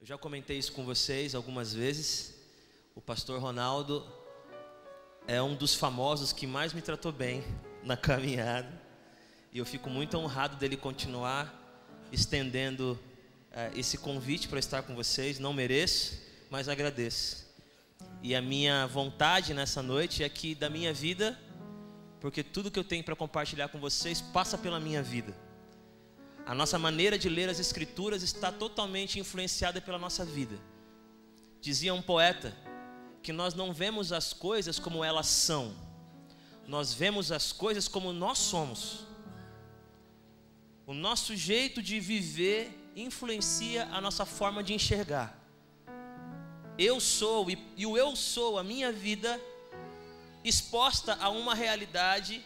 Eu já comentei isso com vocês algumas vezes. O pastor Ronaldo é um dos famosos que mais me tratou bem na caminhada. E eu fico muito honrado dele continuar estendendo uh, esse convite para estar com vocês. Não mereço, mas agradeço. E a minha vontade nessa noite é que da minha vida, porque tudo que eu tenho para compartilhar com vocês passa pela minha vida. A nossa maneira de ler as Escrituras está totalmente influenciada pela nossa vida. Dizia um poeta que nós não vemos as coisas como elas são, nós vemos as coisas como nós somos. O nosso jeito de viver influencia a nossa forma de enxergar. Eu sou, e, o eu sou, a minha vida, exposta a uma realidade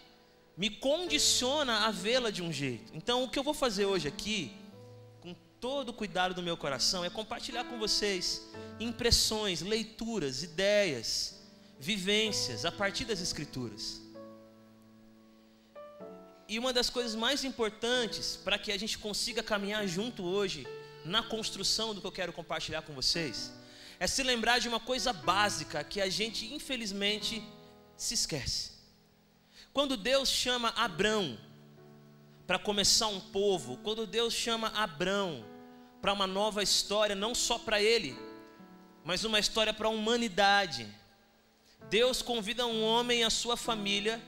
me condiciona a vê-la de um jeito. Então, o que eu vou fazer hoje aqui, com todo o cuidado do meu coração, é compartilhar com vocês impressões, leituras, ideias, vivências a partir das Escrituras. E uma das coisas mais importantes para que a gente consiga caminhar junto hoje na construção do que eu quero compartilhar com vocês é se lembrar de uma coisa básica que a gente infelizmente se esquece. Quando Deus chama Abrão para começar um povo, quando Deus chama Abrão para uma nova história, não só para ele, mas uma história para a humanidade. Deus convida um homem e a sua família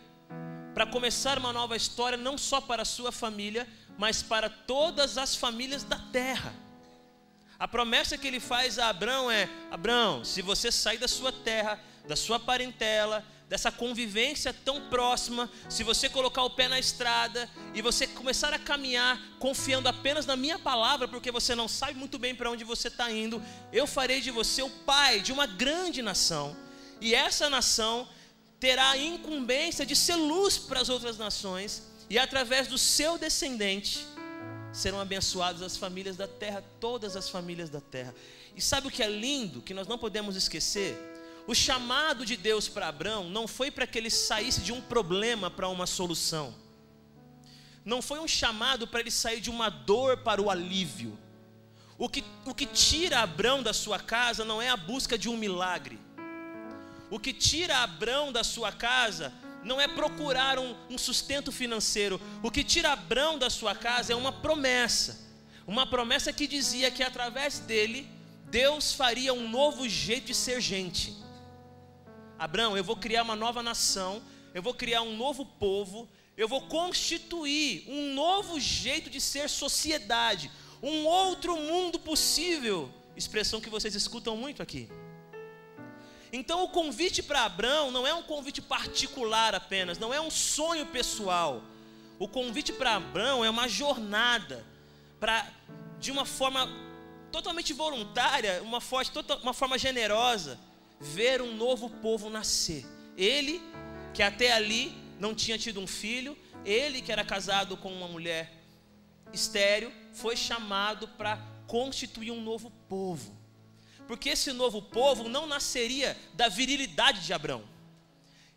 para começar uma nova história, não só para a sua família, mas para todas as famílias da terra. A promessa que ele faz a Abrão é: Abrão, se você sair da sua terra, da sua parentela, dessa convivência tão próxima, se você colocar o pé na estrada e você começar a caminhar confiando apenas na minha palavra, porque você não sabe muito bem para onde você está indo, eu farei de você o pai de uma grande nação, e essa nação terá a incumbência de ser luz para as outras nações, e através do seu descendente serão abençoadas as famílias da terra, todas as famílias da terra. E sabe o que é lindo, que nós não podemos esquecer? O chamado de Deus para Abraão não foi para que ele saísse de um problema para uma solução. Não foi um chamado para ele sair de uma dor para o alívio. O que, o que tira Abraão da sua casa não é a busca de um milagre. O que tira Abraão da sua casa não é procurar um, um sustento financeiro. O que tira Abraão da sua casa é uma promessa. Uma promessa que dizia que através dele, Deus faria um novo jeito de ser gente. Abraão, eu vou criar uma nova nação, eu vou criar um novo povo, eu vou constituir um novo jeito de ser sociedade, um outro mundo possível. Expressão que vocês escutam muito aqui. Então o convite para Abraão não é um convite particular apenas, não é um sonho pessoal. O convite para Abraão é uma jornada para de uma forma totalmente voluntária, uma, forma, uma forma generosa, ver um novo povo nascer. Ele, que até ali não tinha tido um filho, ele que era casado com uma mulher estéreo, foi chamado para constituir um novo povo. Porque esse novo povo não nasceria da virilidade de Abraão.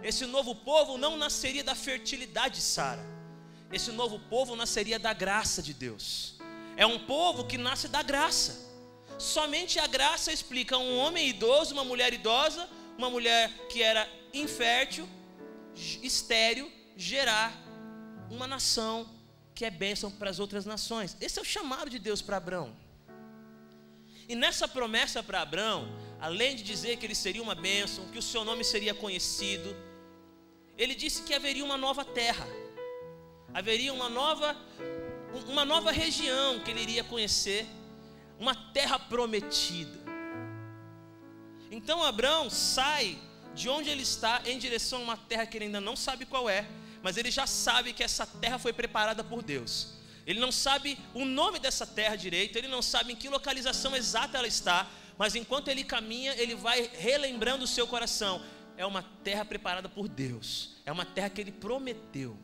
Esse novo povo não nasceria da fertilidade de Sara. Esse novo povo nasceria da graça de Deus. É um povo que nasce da graça. Somente a graça explica um homem idoso, uma mulher idosa, uma mulher que era infértil, estéril, gerar uma nação que é bênção para as outras nações. Esse é o chamado de Deus para Abraão. E nessa promessa para Abraão, além de dizer que ele seria uma bênção, que o seu nome seria conhecido, ele disse que haveria uma nova terra, haveria uma nova, uma nova região que ele iria conhecer uma terra prometida. Então Abraão sai de onde ele está em direção a uma terra que ele ainda não sabe qual é, mas ele já sabe que essa terra foi preparada por Deus. Ele não sabe o nome dessa terra direito, ele não sabe em que localização exata ela está, mas enquanto ele caminha, ele vai relembrando o seu coração: é uma terra preparada por Deus, é uma terra que ele prometeu.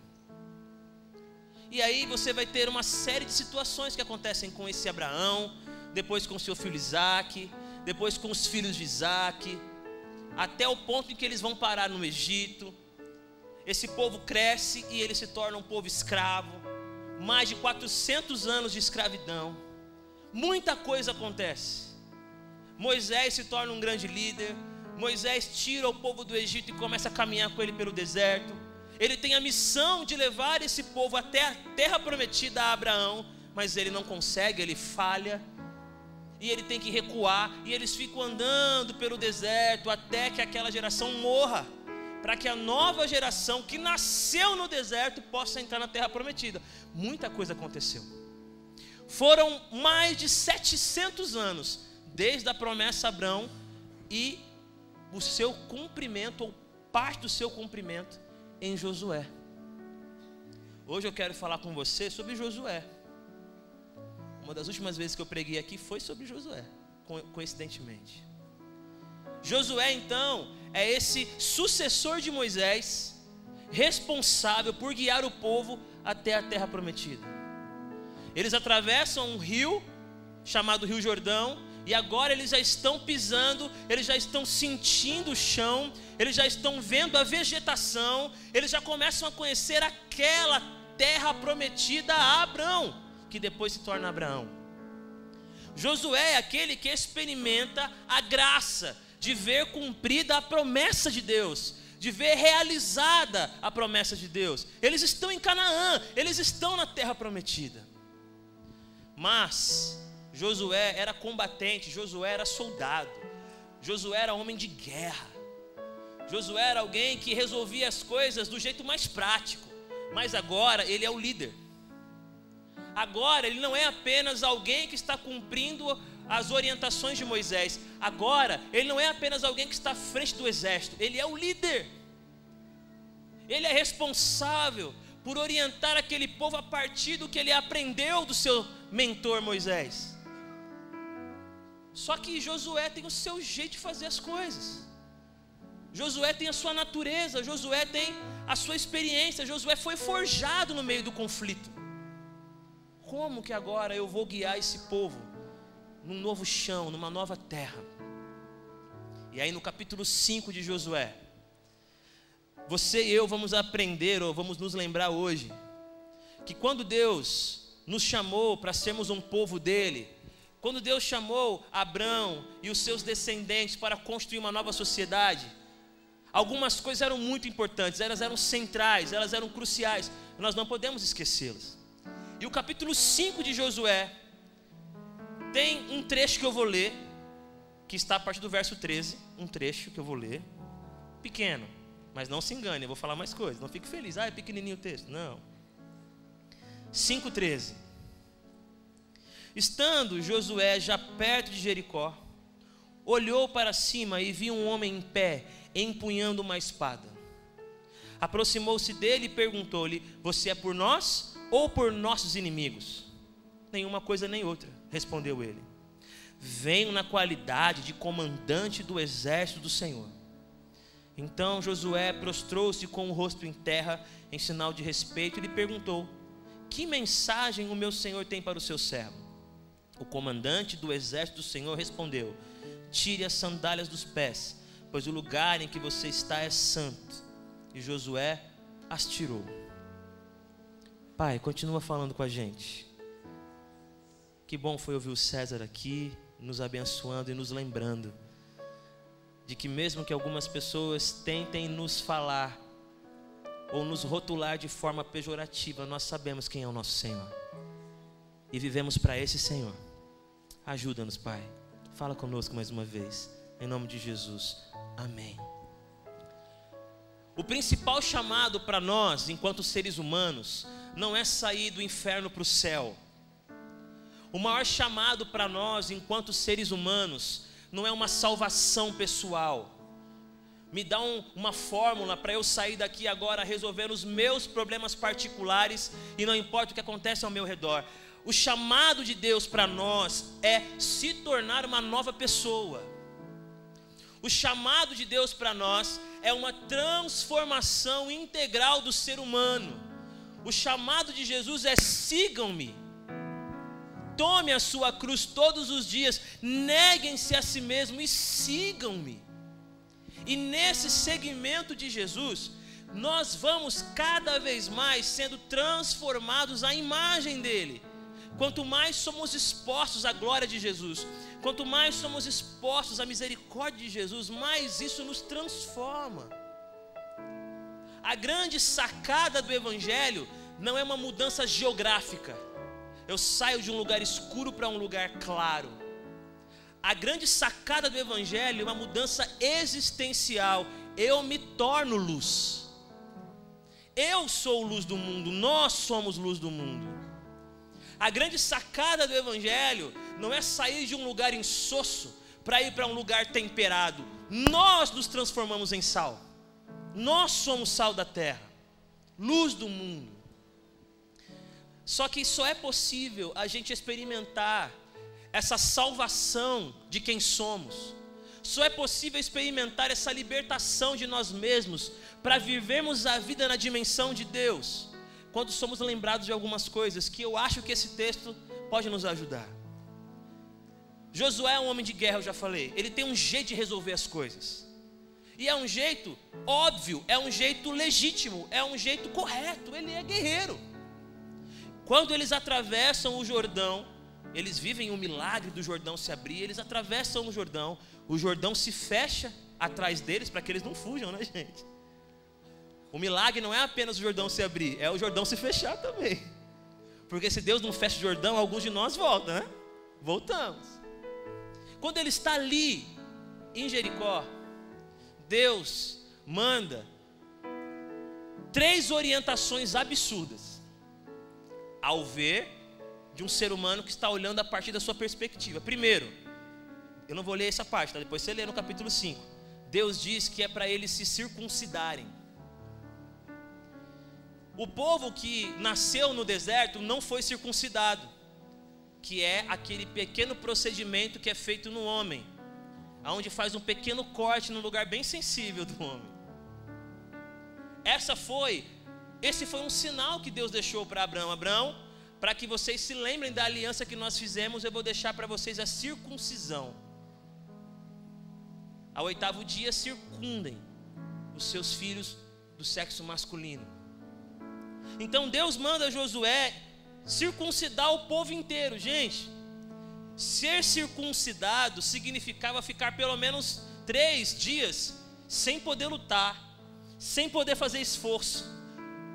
E aí você vai ter uma série de situações que acontecem com esse Abraão, depois com seu filho Isaac, depois com os filhos de Isaac, até o ponto em que eles vão parar no Egito. Esse povo cresce e ele se torna um povo escravo. Mais de 400 anos de escravidão. Muita coisa acontece. Moisés se torna um grande líder. Moisés tira o povo do Egito e começa a caminhar com ele pelo deserto. Ele tem a missão de levar esse povo até a terra prometida a Abraão, mas ele não consegue, ele falha. E ele tem que recuar, e eles ficam andando pelo deserto até que aquela geração morra, para que a nova geração que nasceu no deserto possa entrar na terra prometida. Muita coisa aconteceu. Foram mais de 700 anos desde a promessa a Abraão e o seu cumprimento, ou parte do seu cumprimento, em Josué. Hoje eu quero falar com você sobre Josué. Uma das últimas vezes que eu preguei aqui foi sobre Josué, coincidentemente. Josué, então, é esse sucessor de Moisés, responsável por guiar o povo até a terra prometida. Eles atravessam um rio chamado Rio Jordão, e agora eles já estão pisando, eles já estão sentindo o chão, eles já estão vendo a vegetação, eles já começam a conhecer aquela terra prometida a Abraão, que depois se torna Abraão. Josué é aquele que experimenta a graça de ver cumprida a promessa de Deus, de ver realizada a promessa de Deus. Eles estão em Canaã, eles estão na terra prometida. Mas Josué era combatente, Josué era soldado, Josué era homem de guerra. Josué era alguém que resolvia as coisas do jeito mais prático, mas agora ele é o líder. Agora ele não é apenas alguém que está cumprindo as orientações de Moisés. Agora ele não é apenas alguém que está à frente do exército, ele é o líder. Ele é responsável por orientar aquele povo a partir do que ele aprendeu do seu mentor Moisés. Só que Josué tem o seu jeito de fazer as coisas. Josué tem a sua natureza, Josué tem a sua experiência, Josué foi forjado no meio do conflito. Como que agora eu vou guiar esse povo num novo chão, numa nova terra? E aí no capítulo 5 de Josué, você e eu vamos aprender, ou vamos nos lembrar hoje, que quando Deus nos chamou para sermos um povo dele, quando Deus chamou Abraão e os seus descendentes para construir uma nova sociedade, algumas coisas eram muito importantes, elas eram centrais, elas eram cruciais, nós não podemos esquecê-las. E o capítulo 5 de Josué tem um trecho que eu vou ler, que está a partir do verso 13, um trecho que eu vou ler, pequeno, mas não se engane, eu vou falar mais coisas, não fique feliz, ah, é pequenininho o texto, não. 5,13 Estando Josué já perto de Jericó, olhou para cima e viu um homem em pé, empunhando uma espada. Aproximou-se dele e perguntou-lhe: Você é por nós ou por nossos inimigos? Nenhuma coisa nem outra, respondeu ele. Venho na qualidade de comandante do exército do Senhor. Então Josué prostrou-se com o rosto em terra, em sinal de respeito, e lhe perguntou: Que mensagem o meu senhor tem para o seu servo? O comandante do exército do Senhor respondeu: Tire as sandálias dos pés, pois o lugar em que você está é santo. E Josué as tirou. Pai, continua falando com a gente. Que bom foi ouvir o César aqui, nos abençoando e nos lembrando de que, mesmo que algumas pessoas tentem nos falar ou nos rotular de forma pejorativa, nós sabemos quem é o nosso Senhor e vivemos para esse Senhor. Ajuda-nos, Pai. Fala conosco mais uma vez. Em nome de Jesus. Amém. O principal chamado para nós, enquanto seres humanos, não é sair do inferno para o céu. O maior chamado para nós, enquanto seres humanos, não é uma salvação pessoal. Me dá um, uma fórmula para eu sair daqui agora resolver os meus problemas particulares e não importa o que acontece ao meu redor. O chamado de Deus para nós é se tornar uma nova pessoa. O chamado de Deus para nós é uma transformação integral do ser humano. O chamado de Jesus é sigam-me. Tome a sua cruz todos os dias, neguem-se a si mesmo e sigam-me. E nesse segmento de Jesus, nós vamos cada vez mais sendo transformados à imagem dele Quanto mais somos expostos à glória de Jesus, quanto mais somos expostos à misericórdia de Jesus, mais isso nos transforma. A grande sacada do Evangelho não é uma mudança geográfica. Eu saio de um lugar escuro para um lugar claro. A grande sacada do Evangelho é uma mudança existencial. Eu me torno luz. Eu sou luz do mundo, nós somos luz do mundo. A grande sacada do Evangelho não é sair de um lugar insosso para ir para um lugar temperado. Nós nos transformamos em sal. Nós somos sal da terra, luz do mundo. Só que só é possível a gente experimentar essa salvação de quem somos. Só é possível experimentar essa libertação de nós mesmos para vivermos a vida na dimensão de Deus. Quando somos lembrados de algumas coisas que eu acho que esse texto pode nos ajudar. Josué é um homem de guerra, eu já falei. Ele tem um jeito de resolver as coisas. E é um jeito óbvio, é um jeito legítimo, é um jeito correto. Ele é guerreiro. Quando eles atravessam o Jordão, eles vivem o milagre do Jordão se abrir, eles atravessam o Jordão, o Jordão se fecha atrás deles para que eles não fujam, né, gente? O milagre não é apenas o Jordão se abrir, é o Jordão se fechar também. Porque se Deus não fecha o Jordão, alguns de nós voltam, né? Voltamos. Quando ele está ali em Jericó, Deus manda três orientações absurdas ao ver de um ser humano que está olhando a partir da sua perspectiva. Primeiro, eu não vou ler essa parte, tá? depois você lê no capítulo 5. Deus diz que é para eles se circuncidarem. O povo que nasceu no deserto não foi circuncidado, que é aquele pequeno procedimento que é feito no homem aonde faz um pequeno corte num lugar bem sensível do homem. Essa foi, esse foi um sinal que Deus deixou para Abraão. Abraão, para que vocês se lembrem da aliança que nós fizemos, eu vou deixar para vocês a circuncisão. Ao oitavo dia, circundem os seus filhos do sexo masculino. Então Deus manda Josué circuncidar o povo inteiro, gente. Ser circuncidado significava ficar pelo menos três dias sem poder lutar, sem poder fazer esforço,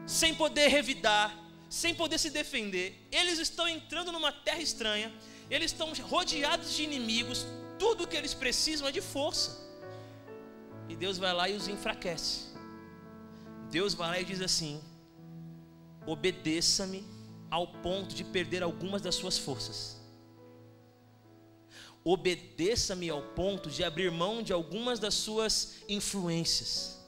sem poder revidar, sem poder se defender. Eles estão entrando numa terra estranha, eles estão rodeados de inimigos, tudo que eles precisam é de força. E Deus vai lá e os enfraquece. Deus vai lá e diz assim: obedeça-me ao ponto de perder algumas das suas forças obedeça-me ao ponto de abrir mão de algumas das suas influências.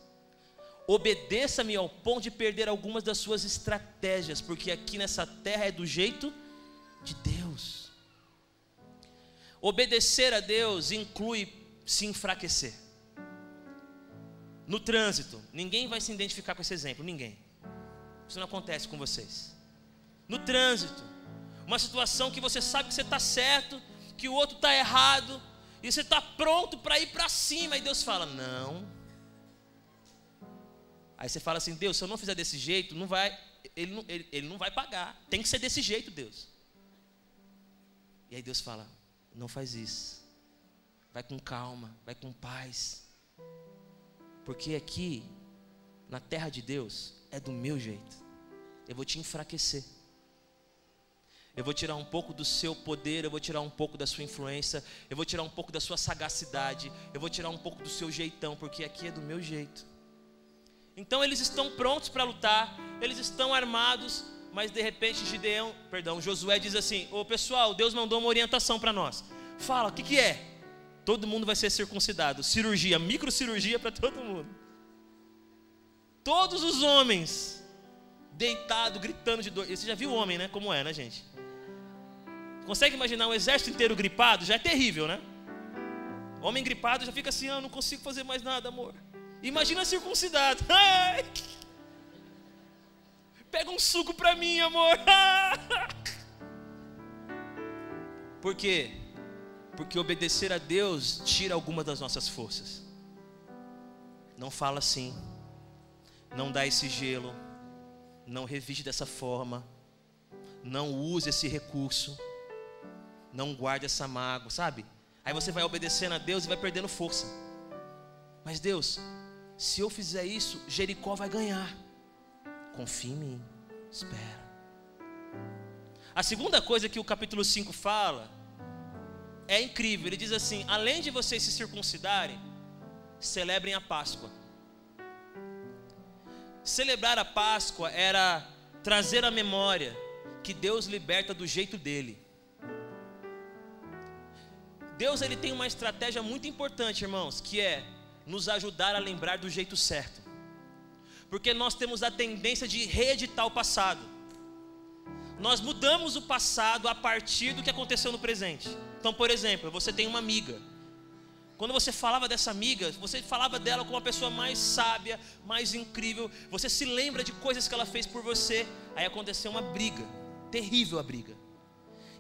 Obedeça-me ao ponto de perder algumas das suas estratégias, porque aqui nessa terra é do jeito de Deus. Obedecer a Deus inclui se enfraquecer. No trânsito, ninguém vai se identificar com esse exemplo, ninguém. Isso não acontece com vocês. No trânsito, uma situação que você sabe que você está certo, que o outro está errado, e você está pronto para ir para cima, e Deus fala: Não. Aí você fala assim: Deus, se eu não fizer desse jeito, não vai, ele, não, ele, ele não vai pagar, tem que ser desse jeito, Deus. E aí Deus fala: Não faz isso, vai com calma, vai com paz, porque aqui, na terra de Deus, é do meu jeito, eu vou te enfraquecer. Eu vou tirar um pouco do seu poder, eu vou tirar um pouco da sua influência, eu vou tirar um pouco da sua sagacidade, eu vou tirar um pouco do seu jeitão, porque aqui é do meu jeito. Então eles estão prontos para lutar, eles estão armados, mas de repente Gideão, perdão, Josué diz assim: "Ô pessoal, Deus mandou uma orientação para nós. Fala, o que que é? Todo mundo vai ser circuncidado, cirurgia, microcirurgia para todo mundo. Todos os homens deitado, gritando de dor. Você já viu o homem, né? Como é, né, gente? Consegue imaginar um exército inteiro gripado? Já é terrível, né? Homem gripado já fica assim, ah, não consigo fazer mais nada, amor. Imagina circuncidado. Ai, pega um suco para mim, amor. Por quê? Porque obedecer a Deus tira alguma das nossas forças. Não fala assim. Não dá esse gelo. Não revige dessa forma não use esse recurso, não guarde essa mágoa, sabe? Aí você vai obedecendo a Deus e vai perdendo força. Mas Deus, se eu fizer isso, Jericó vai ganhar. Confie em mim, espera. A segunda coisa que o capítulo 5 fala é incrível. Ele diz assim: além de vocês se circuncidarem, celebrem a Páscoa. Celebrar a Páscoa era trazer a memória que Deus liberta do jeito dele. Deus ele tem uma estratégia muito importante, irmãos, que é nos ajudar a lembrar do jeito certo. Porque nós temos a tendência de reeditar o passado. Nós mudamos o passado a partir do que aconteceu no presente. Então, por exemplo, você tem uma amiga. Quando você falava dessa amiga, você falava dela como uma pessoa mais sábia, mais incrível. Você se lembra de coisas que ela fez por você. Aí aconteceu uma briga, terrível a briga.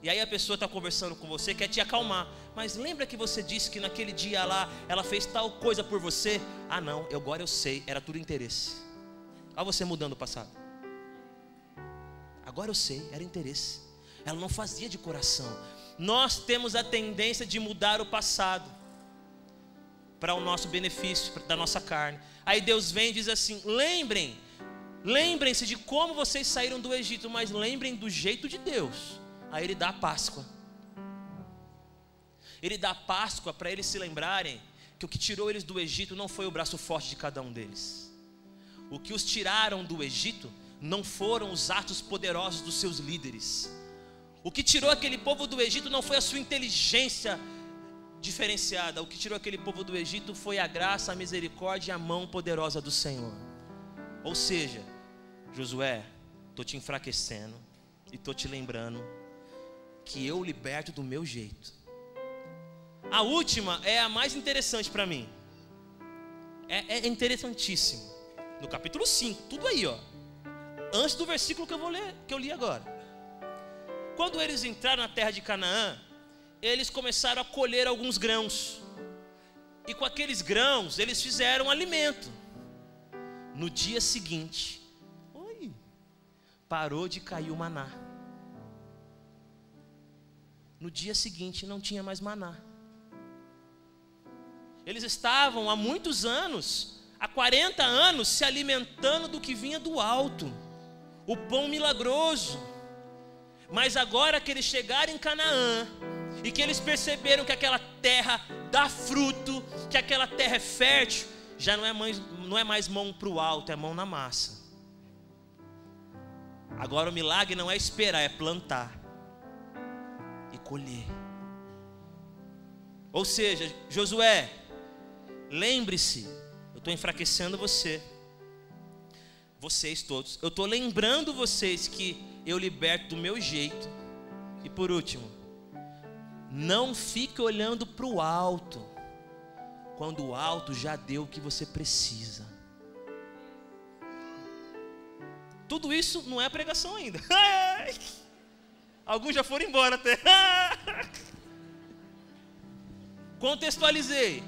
E aí a pessoa está conversando com você, quer te acalmar. Mas lembra que você disse que naquele dia lá ela fez tal coisa por você? Ah, não, agora eu sei, era tudo interesse. Olha você mudando o passado. Agora eu sei, era interesse. Ela não fazia de coração. Nós temos a tendência de mudar o passado para o nosso benefício, da nossa carne. Aí Deus vem e diz assim: lembrem, lembrem-se de como vocês saíram do Egito, mas lembrem do jeito de Deus. Aí ele dá a Páscoa. Ele dá a Páscoa para eles se lembrarem que o que tirou eles do Egito não foi o braço forte de cada um deles. O que os tiraram do Egito não foram os atos poderosos dos seus líderes. O que tirou aquele povo do Egito não foi a sua inteligência diferenciada. O que tirou aquele povo do Egito foi a graça, a misericórdia e a mão poderosa do Senhor. Ou seja, Josué, estou te enfraquecendo e estou te lembrando que eu liberto do meu jeito. A última é a mais interessante para mim. É, é, interessantíssimo. No capítulo 5, tudo aí, ó. Antes do versículo que eu vou ler, que eu li agora. Quando eles entraram na terra de Canaã, eles começaram a colher alguns grãos. E com aqueles grãos, eles fizeram alimento. No dia seguinte, oi, parou de cair o maná no dia seguinte não tinha mais maná. Eles estavam há muitos anos, há 40 anos, se alimentando do que vinha do alto, o pão milagroso. Mas agora que eles chegaram em Canaã, e que eles perceberam que aquela terra dá fruto, que aquela terra é fértil, já não é mais, não é mais mão para o alto, é mão na massa. Agora o milagre não é esperar, é plantar colher. Ou seja, Josué, lembre-se, eu estou enfraquecendo você, vocês todos, eu estou lembrando vocês que eu liberto do meu jeito. E por último, não fique olhando para o alto, quando o alto já deu o que você precisa. Tudo isso não é pregação ainda. Alguns já foram embora até. Contextualizei.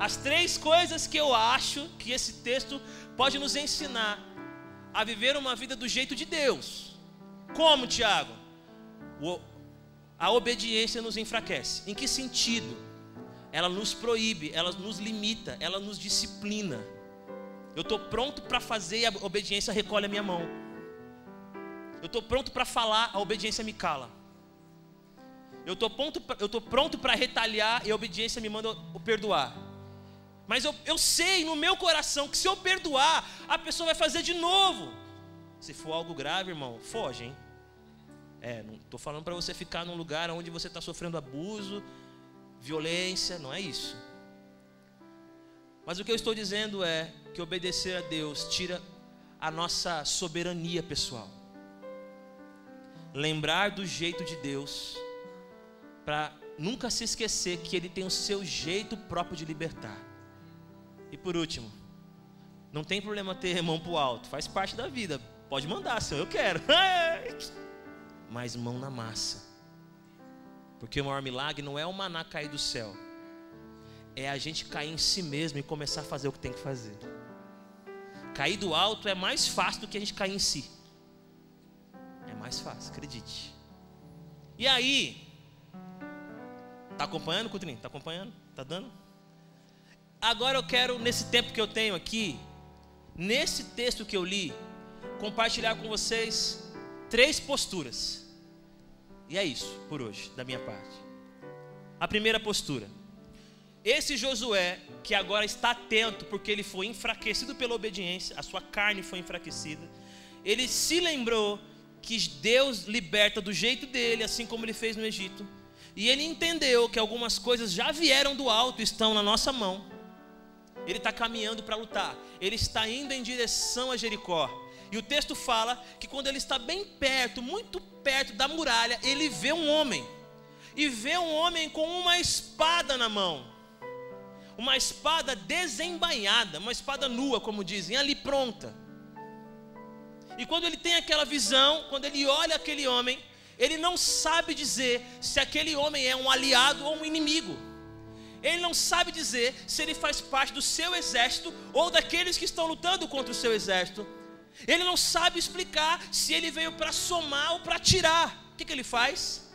As três coisas que eu acho que esse texto pode nos ensinar a viver uma vida do jeito de Deus. Como, Tiago? A obediência nos enfraquece. Em que sentido? Ela nos proíbe, ela nos limita, ela nos disciplina. Eu estou pronto para fazer e a obediência recolhe a minha mão. Eu estou pronto para falar, a obediência me cala. Eu estou pronto, para retalhar e a obediência me manda o perdoar. Mas eu, eu sei no meu coração que se eu perdoar, a pessoa vai fazer de novo. Se for algo grave, irmão, foge, hein? É, não estou falando para você ficar num lugar onde você está sofrendo abuso, violência, não é isso. Mas o que eu estou dizendo é que obedecer a Deus tira a nossa soberania pessoal lembrar do jeito de Deus, para nunca se esquecer que Ele tem o seu jeito próprio de libertar. E por último, não tem problema ter mão para o alto, faz parte da vida. Pode mandar, Senhor, eu quero. Mas mão na massa. Porque o maior milagre não é o maná cair do céu, é a gente cair em si mesmo e começar a fazer o que tem que fazer. Cair do alto é mais fácil do que a gente cair em si mais fácil, acredite. E aí, tá acompanhando, Coutrinho? Tá acompanhando? Tá dando? Agora eu quero, nesse tempo que eu tenho aqui, nesse texto que eu li, compartilhar com vocês três posturas. E é isso por hoje, da minha parte. A primeira postura. Esse Josué, que agora está atento, porque ele foi enfraquecido pela obediência, a sua carne foi enfraquecida, ele se lembrou que Deus liberta do jeito dele, assim como ele fez no Egito, e ele entendeu que algumas coisas já vieram do alto, estão na nossa mão. Ele está caminhando para lutar, ele está indo em direção a Jericó. E o texto fala que quando ele está bem perto, muito perto da muralha, ele vê um homem. E vê um homem com uma espada na mão. Uma espada desembainhada, uma espada nua, como dizem, ali pronta. E quando ele tem aquela visão, quando ele olha aquele homem, ele não sabe dizer se aquele homem é um aliado ou um inimigo. Ele não sabe dizer se ele faz parte do seu exército ou daqueles que estão lutando contra o seu exército. Ele não sabe explicar se ele veio para somar ou para tirar. O que, que ele faz?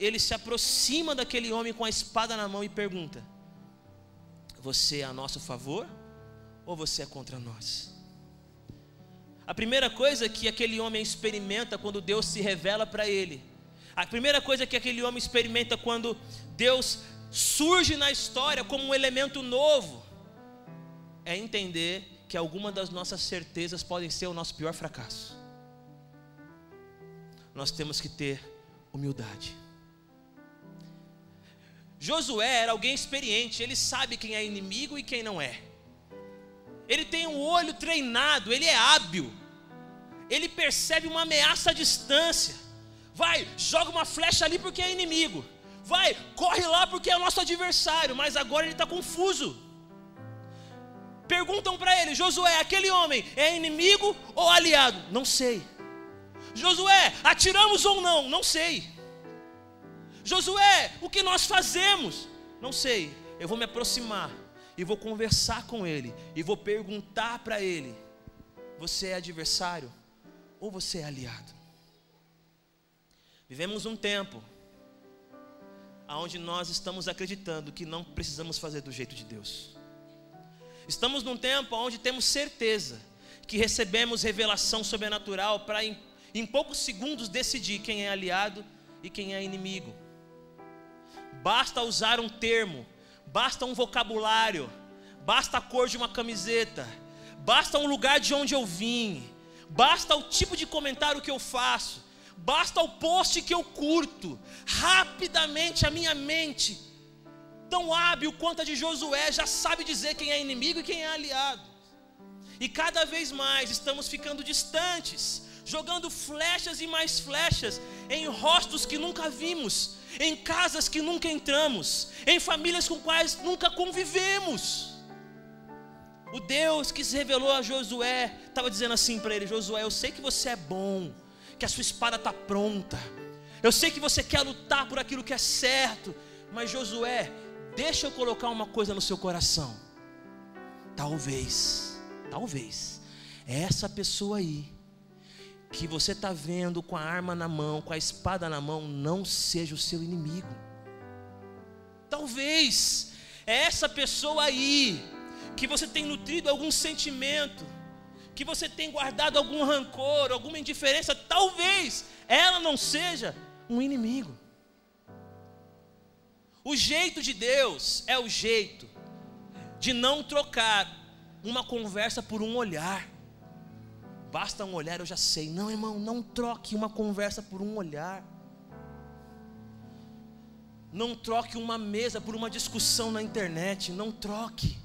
Ele se aproxima daquele homem com a espada na mão e pergunta: Você é a nosso favor ou você é contra nós? A primeira coisa que aquele homem experimenta quando Deus se revela para ele, a primeira coisa que aquele homem experimenta quando Deus surge na história como um elemento novo, é entender que alguma das nossas certezas podem ser o nosso pior fracasso. Nós temos que ter humildade. Josué era alguém experiente, ele sabe quem é inimigo e quem não é ele tem um olho treinado, ele é hábil, ele percebe uma ameaça à distância. Vai, joga uma flecha ali porque é inimigo. Vai, corre lá porque é nosso adversário, mas agora ele está confuso. Perguntam para ele, Josué, aquele homem é inimigo ou aliado? Não sei. Josué, atiramos ou não? Não sei. Josué, o que nós fazemos? Não sei. Eu vou me aproximar e vou conversar com ele e vou perguntar para ele: você é adversário ou você é aliado? Vivemos um tempo onde nós estamos acreditando que não precisamos fazer do jeito de Deus. Estamos num tempo onde temos certeza que recebemos revelação sobrenatural para em, em poucos segundos decidir quem é aliado e quem é inimigo. Basta usar um termo basta um vocabulário, basta a cor de uma camiseta, basta um lugar de onde eu vim, basta o tipo de comentário que eu faço, basta o post que eu curto. Rapidamente a minha mente, tão hábil quanto a de Josué, já sabe dizer quem é inimigo e quem é aliado. E cada vez mais estamos ficando distantes, jogando flechas e mais flechas em rostos que nunca vimos, em casas que nunca entramos, em famílias com quais nunca convivemos. O Deus que se revelou a Josué estava dizendo assim para ele: Josué, eu sei que você é bom, que a sua espada está pronta, eu sei que você quer lutar por aquilo que é certo, mas Josué, deixa eu colocar uma coisa no seu coração. Talvez, talvez, essa pessoa aí que você está vendo com a arma na mão, com a espada na mão, não seja o seu inimigo. Talvez essa pessoa aí, que você tem nutrido algum sentimento, que você tem guardado algum rancor, alguma indiferença, talvez ela não seja um inimigo. O jeito de Deus é o jeito de não trocar uma conversa por um olhar. Basta um olhar, eu já sei. Não, irmão, não troque uma conversa por um olhar. Não troque uma mesa por uma discussão na internet. Não troque.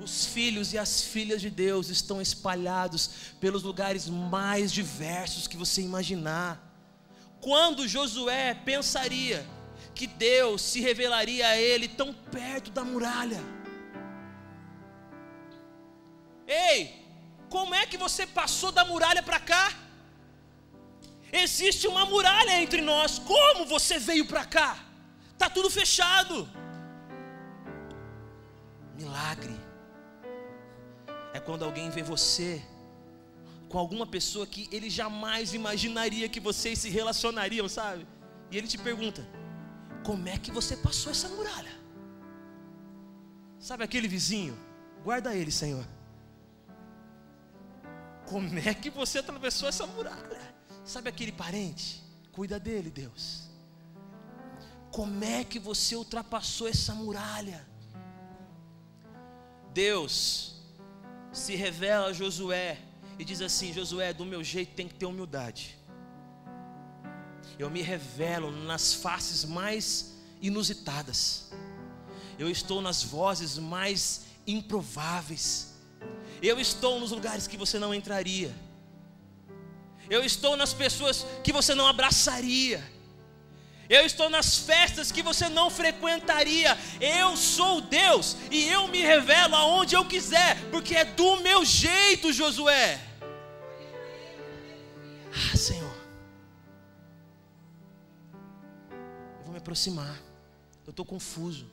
Os filhos e as filhas de Deus estão espalhados pelos lugares mais diversos que você imaginar. Quando Josué pensaria que Deus se revelaria a ele tão perto da muralha? Ei, como é que você passou da muralha para cá? Existe uma muralha entre nós. Como você veio para cá? Tá tudo fechado. Milagre é quando alguém vê você com alguma pessoa que ele jamais imaginaria que vocês se relacionariam, sabe? E ele te pergunta: como é que você passou essa muralha? Sabe aquele vizinho? Guarda ele, Senhor. Como é que você atravessou essa muralha? Sabe aquele parente? Cuida dele, Deus. Como é que você ultrapassou essa muralha? Deus se revela a Josué e diz assim: Josué, do meu jeito tem que ter humildade. Eu me revelo nas faces mais inusitadas, eu estou nas vozes mais improváveis, eu estou nos lugares que você não entraria, eu estou nas pessoas que você não abraçaria. Eu estou nas festas que você não frequentaria. Eu sou Deus e eu me revelo aonde eu quiser, porque é do meu jeito, Josué. Ah, Senhor. aproximar. Eu estou confuso.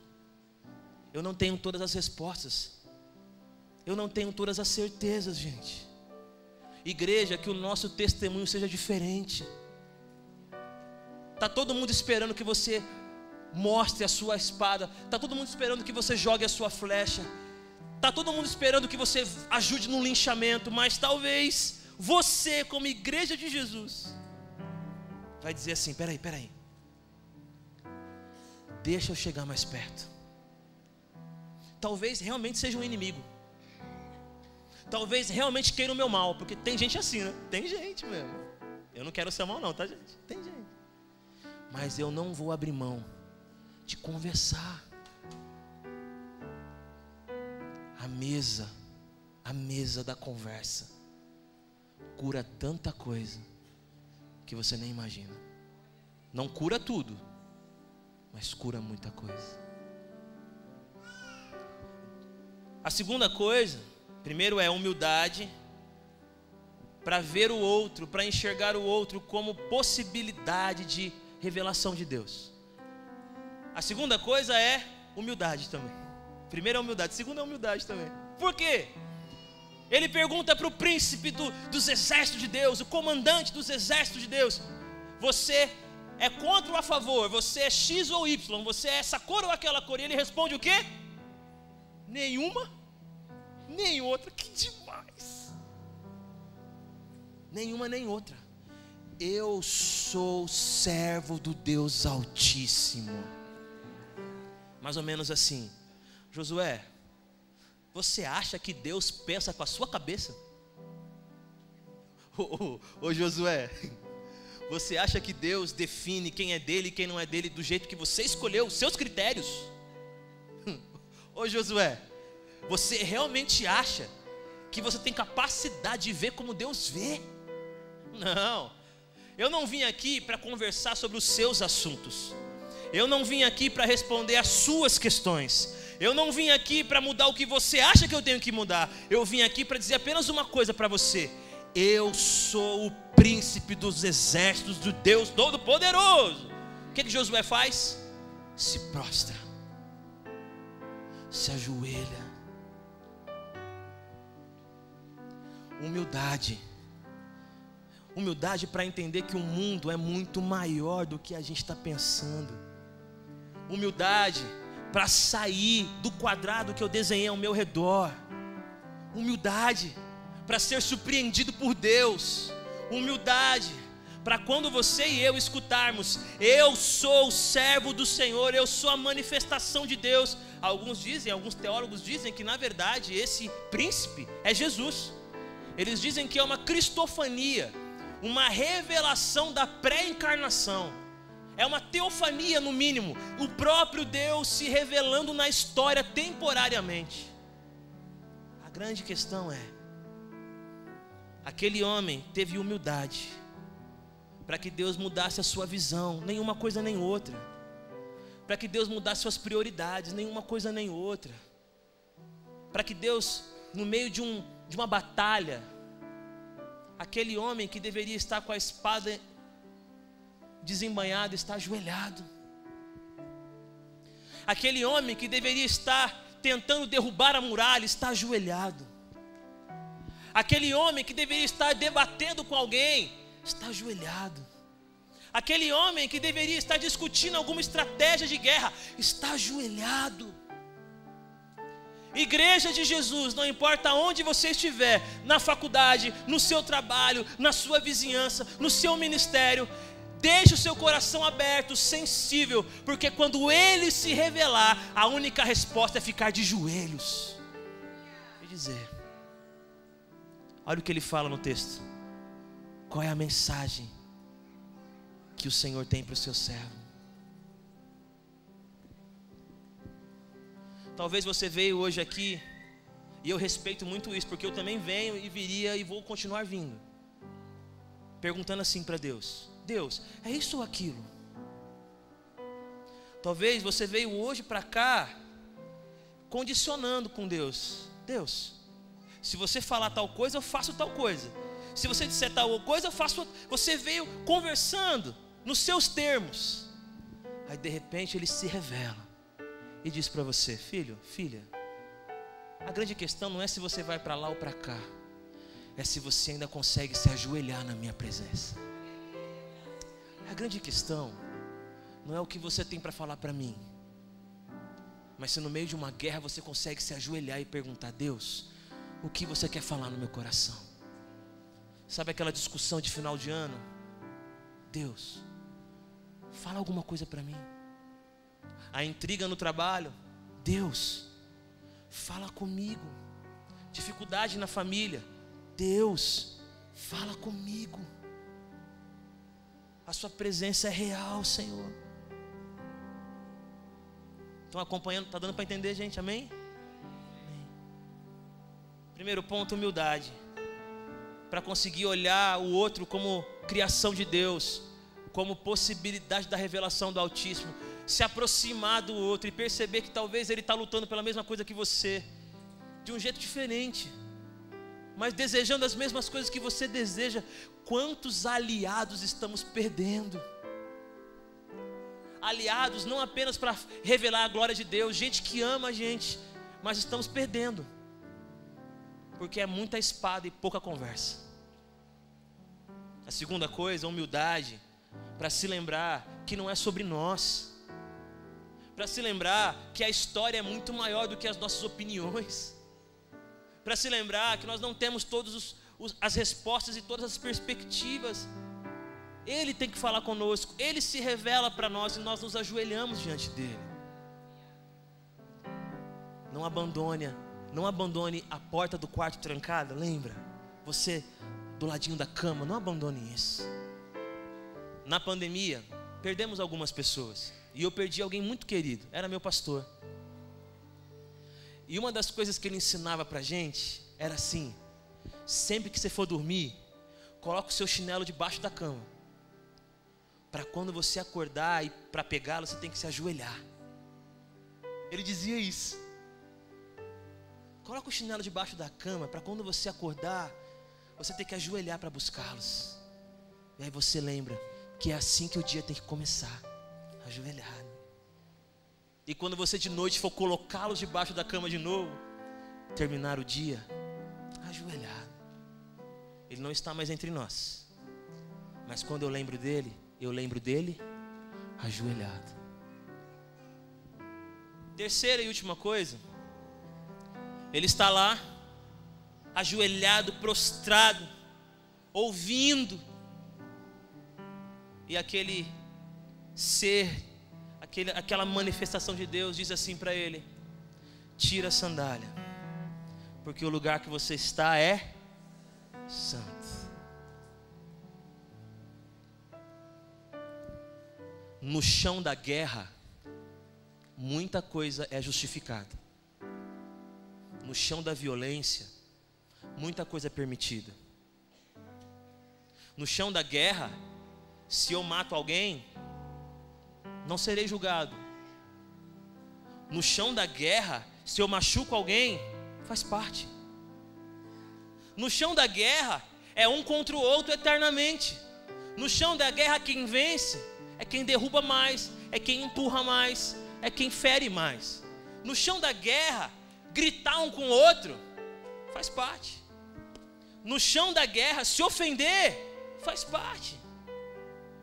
Eu não tenho todas as respostas. Eu não tenho todas as certezas, gente. Igreja, que o nosso testemunho seja diferente. Tá todo mundo esperando que você mostre a sua espada. Tá todo mundo esperando que você jogue a sua flecha. Tá todo mundo esperando que você ajude no linchamento, mas talvez você, como igreja de Jesus, vai dizer assim: peraí, peraí. Deixa eu chegar mais perto. Talvez realmente seja um inimigo. Talvez realmente queira o meu mal, porque tem gente assim, né? Tem gente mesmo. Eu não quero ser mal, não, tá, gente? Tem gente. Mas eu não vou abrir mão de conversar. A mesa, a mesa da conversa, cura tanta coisa que você nem imagina. Não cura tudo, mas cura muita coisa. A segunda coisa, primeiro é humildade, para ver o outro, para enxergar o outro como possibilidade de revelação de Deus. A segunda coisa é humildade também. Primeiro é humildade, segunda é humildade também. Por quê? Ele pergunta para o príncipe do, dos exércitos de Deus, o comandante dos exércitos de Deus: Você é contra ou a favor? Você é X ou Y? Você é essa cor ou aquela cor? E ele responde o quê? Nenhuma, nem outra. Que demais! Nenhuma nem outra. Eu sou servo do Deus Altíssimo. Mais ou menos assim. Josué, você acha que Deus pensa com a sua cabeça? Ô, Josué, você acha que Deus define quem é dele e quem não é dele do jeito que você escolheu, os seus critérios? Ô Josué, você realmente acha que você tem capacidade de ver como Deus vê? Não, eu não vim aqui para conversar sobre os seus assuntos, eu não vim aqui para responder as suas questões, eu não vim aqui para mudar o que você acha que eu tenho que mudar, eu vim aqui para dizer apenas uma coisa para você: eu sou o príncipe dos exércitos do Deus Todo-Poderoso. O que, que Josué faz? Se prostra, se ajoelha. Humildade. Humildade para entender que o mundo é muito maior do que a gente está pensando. Humildade para sair do quadrado que eu desenhei ao meu redor. Humildade para ser surpreendido por Deus, humildade, para quando você e eu escutarmos, eu sou o servo do Senhor, eu sou a manifestação de Deus. Alguns dizem, alguns teólogos dizem que na verdade esse príncipe é Jesus. Eles dizem que é uma cristofania, uma revelação da pré-encarnação. É uma teofania no mínimo, o próprio Deus se revelando na história temporariamente. A grande questão é Aquele homem teve humildade para que Deus mudasse a sua visão, nenhuma coisa nem outra. Para que Deus mudasse suas prioridades, nenhuma coisa nem outra. Para que Deus, no meio de, um, de uma batalha, aquele homem que deveria estar com a espada desembanhada está ajoelhado. Aquele homem que deveria estar tentando derrubar a muralha está ajoelhado Aquele homem que deveria estar debatendo com alguém, está ajoelhado. Aquele homem que deveria estar discutindo alguma estratégia de guerra, está ajoelhado. Igreja de Jesus, não importa onde você estiver, na faculdade, no seu trabalho, na sua vizinhança, no seu ministério, deixe o seu coração aberto, sensível, porque quando ele se revelar, a única resposta é ficar de joelhos e dizer: Olha o que ele fala no texto. Qual é a mensagem que o Senhor tem para o seu servo? Talvez você veio hoje aqui, e eu respeito muito isso, porque eu também venho e viria e vou continuar vindo, perguntando assim para Deus: Deus, é isso ou aquilo? Talvez você veio hoje para cá, condicionando com Deus: Deus, se você falar tal coisa, eu faço tal coisa. Se você disser tal coisa, eu faço. Você veio conversando nos seus termos. Aí de repente ele se revela e diz para você: Filho, filha, a grande questão não é se você vai para lá ou para cá, é se você ainda consegue se ajoelhar na minha presença. A grande questão não é o que você tem para falar para mim, mas se no meio de uma guerra você consegue se ajoelhar e perguntar: Deus, o que você quer falar no meu coração? Sabe aquela discussão de final de ano? Deus, fala alguma coisa para mim a intriga no trabalho, Deus, fala comigo. Dificuldade na família, Deus, fala comigo. A Sua presença é real, Senhor. Estão acompanhando? Está dando para entender, gente? Amém? Amém? Primeiro ponto: humildade. Para conseguir olhar o outro como criação de Deus, como possibilidade da revelação do Altíssimo se aproximar do outro e perceber que talvez ele está lutando pela mesma coisa que você, de um jeito diferente, mas desejando as mesmas coisas que você deseja. Quantos aliados estamos perdendo? Aliados não apenas para revelar a glória de Deus, gente que ama a gente, mas estamos perdendo, porque é muita espada e pouca conversa. A segunda coisa, a humildade, para se lembrar que não é sobre nós para se lembrar que a história é muito maior do que as nossas opiniões, para se lembrar que nós não temos todas as respostas e todas as perspectivas. Ele tem que falar conosco, ele se revela para nós e nós nos ajoelhamos diante dele. Não abandone, não abandone a porta do quarto trancada, lembra? Você do ladinho da cama, não abandone isso. Na pandemia, perdemos algumas pessoas. E eu perdi alguém muito querido, era meu pastor. E uma das coisas que ele ensinava para gente era assim: sempre que você for dormir, coloque o seu chinelo debaixo da cama. Para quando você acordar e para pegá-lo, você tem que se ajoelhar. Ele dizia isso. Coloque o chinelo debaixo da cama para quando você acordar, você tem que ajoelhar para buscá-los. E aí você lembra que é assim que o dia tem que começar ajoelhado. E quando você de noite for colocá-los debaixo da cama de novo, terminar o dia ajoelhado. Ele não está mais entre nós. Mas quando eu lembro dele, eu lembro dele ajoelhado. Terceira e última coisa, ele está lá, ajoelhado, prostrado, ouvindo, e aquele ser, aquele, aquela manifestação de Deus, diz assim para ele: tira a sandália, porque o lugar que você está é santo. No chão da guerra, muita coisa é justificada. No chão da violência, muita coisa é permitida. No chão da guerra, se eu mato alguém, não serei julgado. No chão da guerra, se eu machuco alguém, faz parte. No chão da guerra, é um contra o outro eternamente. No chão da guerra, quem vence é quem derruba mais, é quem empurra mais, é quem fere mais. No chão da guerra, gritar um com o outro faz parte. no chão da guerra, se ofender, faz parte.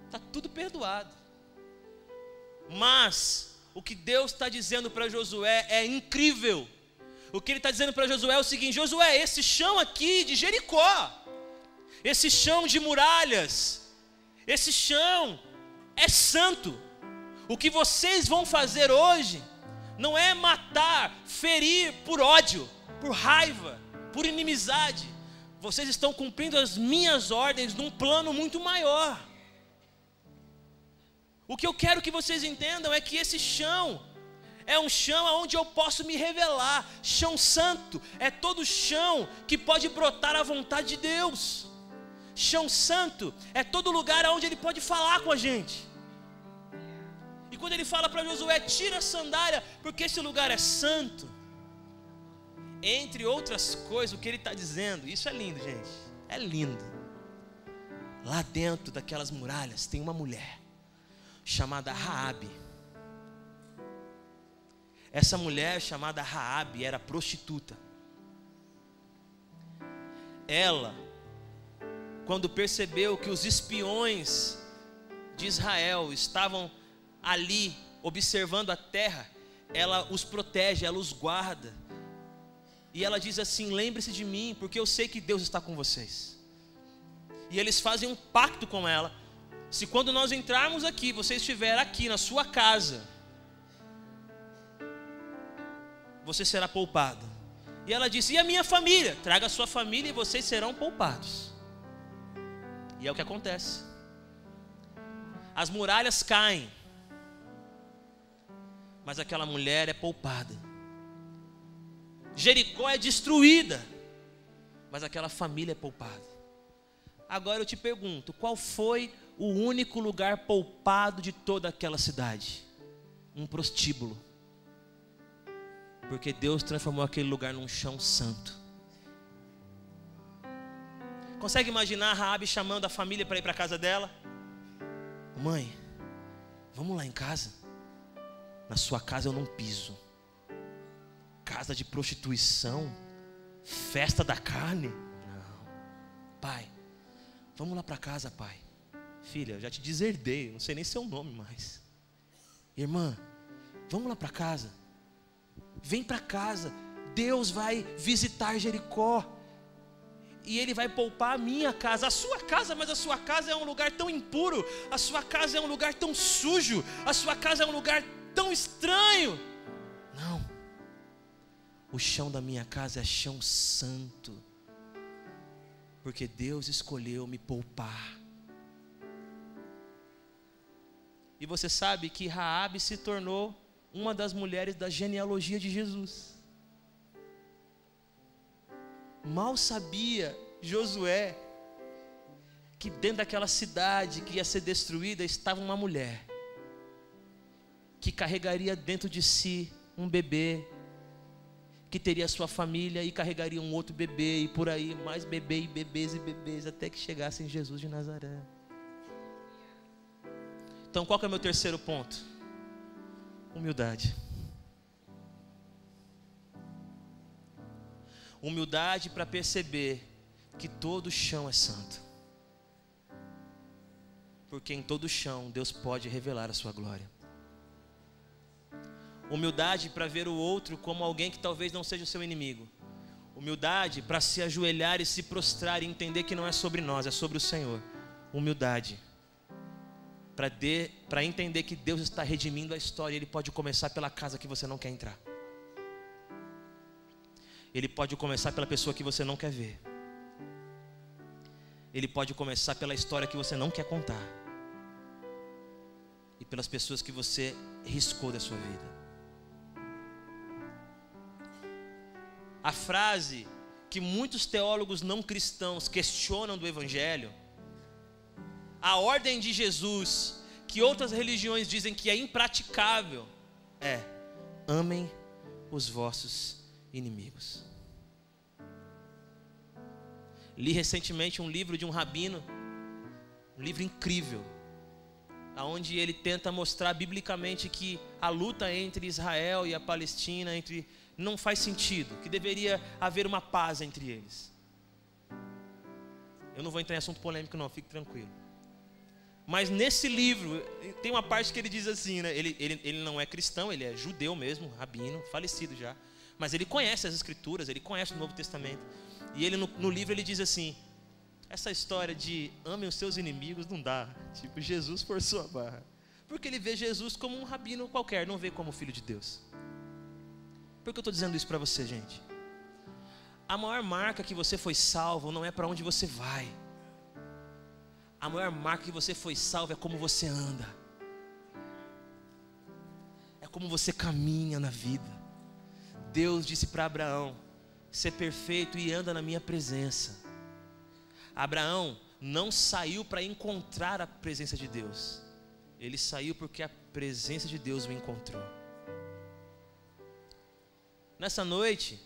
Está tudo perdoado. Mas o que Deus está dizendo para Josué é incrível. O que ele está dizendo para Josué é o seguinte: Josué, esse chão aqui de Jericó, esse chão de muralhas, esse chão é santo. O que vocês vão fazer hoje não é matar, ferir por ódio, por raiva, por inimizade. Vocês estão cumprindo as minhas ordens num plano muito maior. O que eu quero que vocês entendam é que esse chão é um chão onde eu posso me revelar. Chão santo é todo chão que pode brotar a vontade de Deus. Chão santo é todo lugar onde Ele pode falar com a gente. E quando Ele fala para Josué, tira a sandália, porque esse lugar é santo. Entre outras coisas, o que Ele está dizendo, isso é lindo, gente. É lindo. Lá dentro daquelas muralhas tem uma mulher chamada Raabe. Essa mulher chamada Raabe era prostituta. Ela, quando percebeu que os espiões de Israel estavam ali observando a terra, ela os protege, ela os guarda. E ela diz assim: lembre-se de mim, porque eu sei que Deus está com vocês. E eles fazem um pacto com ela. Se quando nós entrarmos aqui, você estiver aqui na sua casa, você será poupado. E ela disse: E a minha família? Traga a sua família e vocês serão poupados. E é o que acontece. As muralhas caem, mas aquela mulher é poupada. Jericó é destruída, mas aquela família é poupada. Agora eu te pergunto: qual foi o único lugar poupado de toda aquela cidade? Um prostíbulo porque Deus transformou aquele lugar num chão santo. Consegue imaginar a Raabe chamando a família para ir para a casa dela? Mãe, vamos lá em casa. Na sua casa eu não piso. Casa de prostituição, festa da carne. Não. Pai, vamos lá para casa, pai. Filha, eu já te deserdei, não sei nem seu nome mais. Irmã, vamos lá para casa. Vem para casa. Deus vai visitar Jericó. E Ele vai poupar a minha casa, a sua casa, mas a sua casa é um lugar tão impuro, a sua casa é um lugar tão sujo, a sua casa é um lugar tão estranho. Não, o chão da minha casa é chão santo, porque Deus escolheu me poupar. E você sabe que Raabe se tornou uma das mulheres da genealogia de Jesus. Mal sabia Josué que dentro daquela cidade que ia ser destruída estava uma mulher que carregaria dentro de si um bebê, que teria sua família e carregaria um outro bebê e por aí mais bebê e bebês e bebês até que chegasse em Jesus de Nazaré. Então, qual é o meu terceiro ponto? Humildade. Humildade para perceber que todo chão é santo. Porque em todo chão Deus pode revelar a sua glória. Humildade para ver o outro como alguém que talvez não seja o seu inimigo. Humildade para se ajoelhar e se prostrar e entender que não é sobre nós, é sobre o Senhor. Humildade para entender que Deus está redimindo a história, Ele pode começar pela casa que você não quer entrar. Ele pode começar pela pessoa que você não quer ver. Ele pode começar pela história que você não quer contar. E pelas pessoas que você riscou da sua vida. A frase que muitos teólogos não cristãos questionam do Evangelho a ordem de Jesus, que outras religiões dizem que é impraticável, é: amem os vossos inimigos. Li recentemente um livro de um rabino, um livro incrível, aonde ele tenta mostrar biblicamente que a luta entre Israel e a Palestina entre não faz sentido, que deveria haver uma paz entre eles. Eu não vou entrar em assunto polêmico, não, fique tranquilo. Mas nesse livro, tem uma parte que ele diz assim, né? Ele, ele, ele não é cristão, ele é judeu mesmo, rabino, falecido já. Mas ele conhece as escrituras, ele conhece o Novo Testamento. E ele no, no livro ele diz assim: essa história de ame os seus inimigos não dá. Tipo, Jesus forçou a barra. Porque ele vê Jesus como um rabino qualquer, não vê como filho de Deus. Por que eu estou dizendo isso para você, gente? A maior marca que você foi salvo não é para onde você vai. A maior marca que você foi salvo é como você anda. É como você caminha na vida. Deus disse para Abraão: ser perfeito e anda na minha presença. Abraão não saiu para encontrar a presença de Deus. Ele saiu porque a presença de Deus o encontrou. Nessa noite,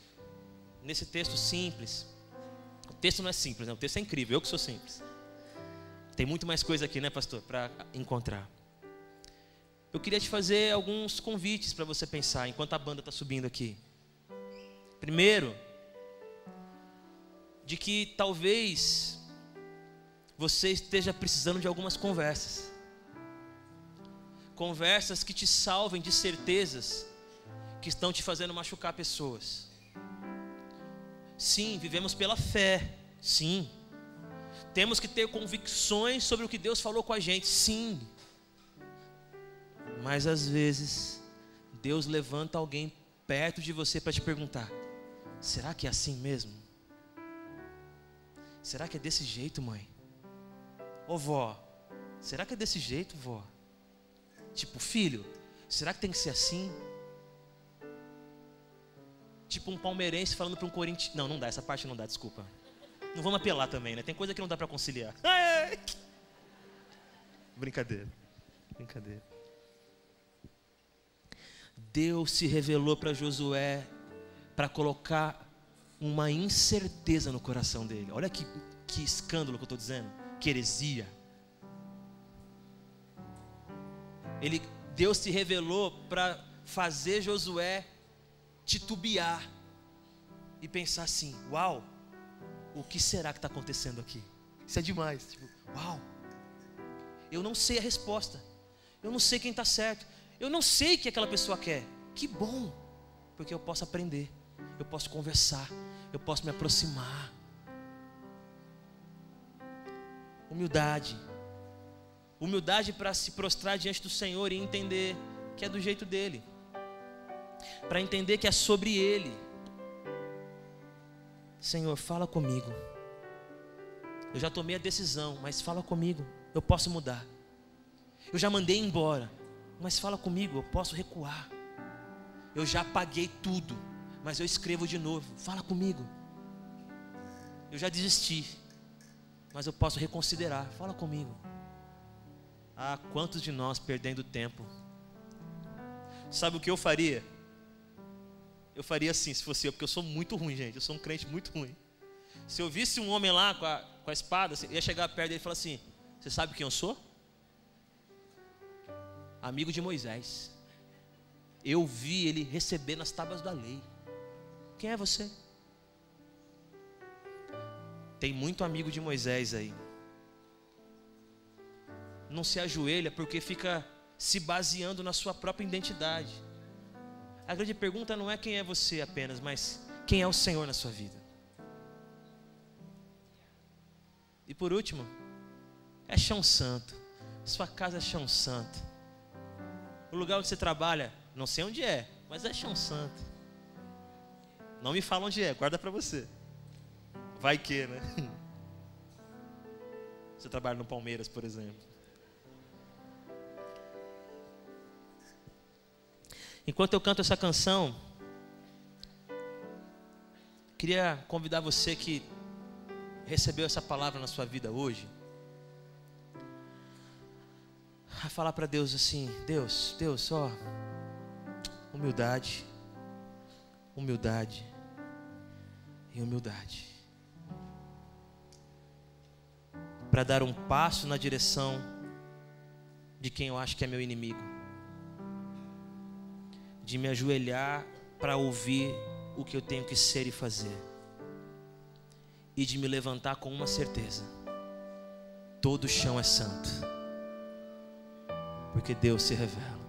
nesse texto simples, o texto não é simples, né? o texto é incrível, eu que sou simples. Tem muito mais coisa aqui, né, pastor, para encontrar. Eu queria te fazer alguns convites para você pensar enquanto a banda está subindo aqui. Primeiro, de que talvez você esteja precisando de algumas conversas. Conversas que te salvem de certezas que estão te fazendo machucar pessoas. Sim, vivemos pela fé. Sim. Temos que ter convicções sobre o que Deus falou com a gente. Sim. Mas às vezes, Deus levanta alguém perto de você para te perguntar: será que é assim mesmo? Será que é desse jeito, mãe? Ô vó, será que é desse jeito, vó? Tipo, filho, será que tem que ser assim? Tipo um palmeirense falando para um corintiano. Não, não dá, essa parte não dá, desculpa. Não vamos apelar também, né? Tem coisa que não dá para conciliar. Brincadeira. Brincadeira. Deus se revelou para Josué para colocar uma incerteza no coração dele. Olha que, que escândalo que eu estou dizendo. Que heresia. Ele, Deus se revelou para fazer Josué titubear e pensar assim: Uau, o que será que está acontecendo aqui? Isso é demais. Tipo, uau, eu não sei a resposta, eu não sei quem está certo, eu não sei o que aquela pessoa quer. Que bom, porque eu posso aprender, eu posso conversar, eu posso me aproximar. Humildade. Humildade para se prostrar diante do Senhor e entender que é do jeito dele. Para entender que é sobre ele. Senhor, fala comigo. Eu já tomei a decisão, mas fala comigo. Eu posso mudar. Eu já mandei embora, mas fala comigo, eu posso recuar. Eu já paguei tudo, mas eu escrevo de novo. Fala comigo. Eu já desisti, mas eu posso reconsiderar. Fala comigo. Ah, quantos de nós perdendo tempo? Sabe o que eu faria? Eu faria assim, se fosse eu, porque eu sou muito ruim, gente. Eu sou um crente muito ruim. Se eu visse um homem lá com a, com a espada, eu ia chegar perto dele e falar assim: Você sabe quem eu sou? Amigo de Moisés. Eu vi ele receber nas tábuas da lei. Quem é você? Tem muito amigo de Moisés aí. Não se ajoelha porque fica se baseando na sua própria identidade. A grande pergunta não é quem é você apenas, mas quem é o Senhor na sua vida. E por último, é chão santo. Sua casa é chão santo. O lugar onde você trabalha, não sei onde é, mas é chão santo. Não me fala onde é, guarda para você. Vai que, né? Você trabalha no Palmeiras, por exemplo. Enquanto eu canto essa canção, queria convidar você que recebeu essa palavra na sua vida hoje, a falar para Deus assim: Deus, Deus, ó, humildade, humildade e humildade, para dar um passo na direção de quem eu acho que é meu inimigo de me ajoelhar para ouvir o que eu tenho que ser e fazer, e de me levantar com uma certeza: todo chão é santo. Porque Deus se revela.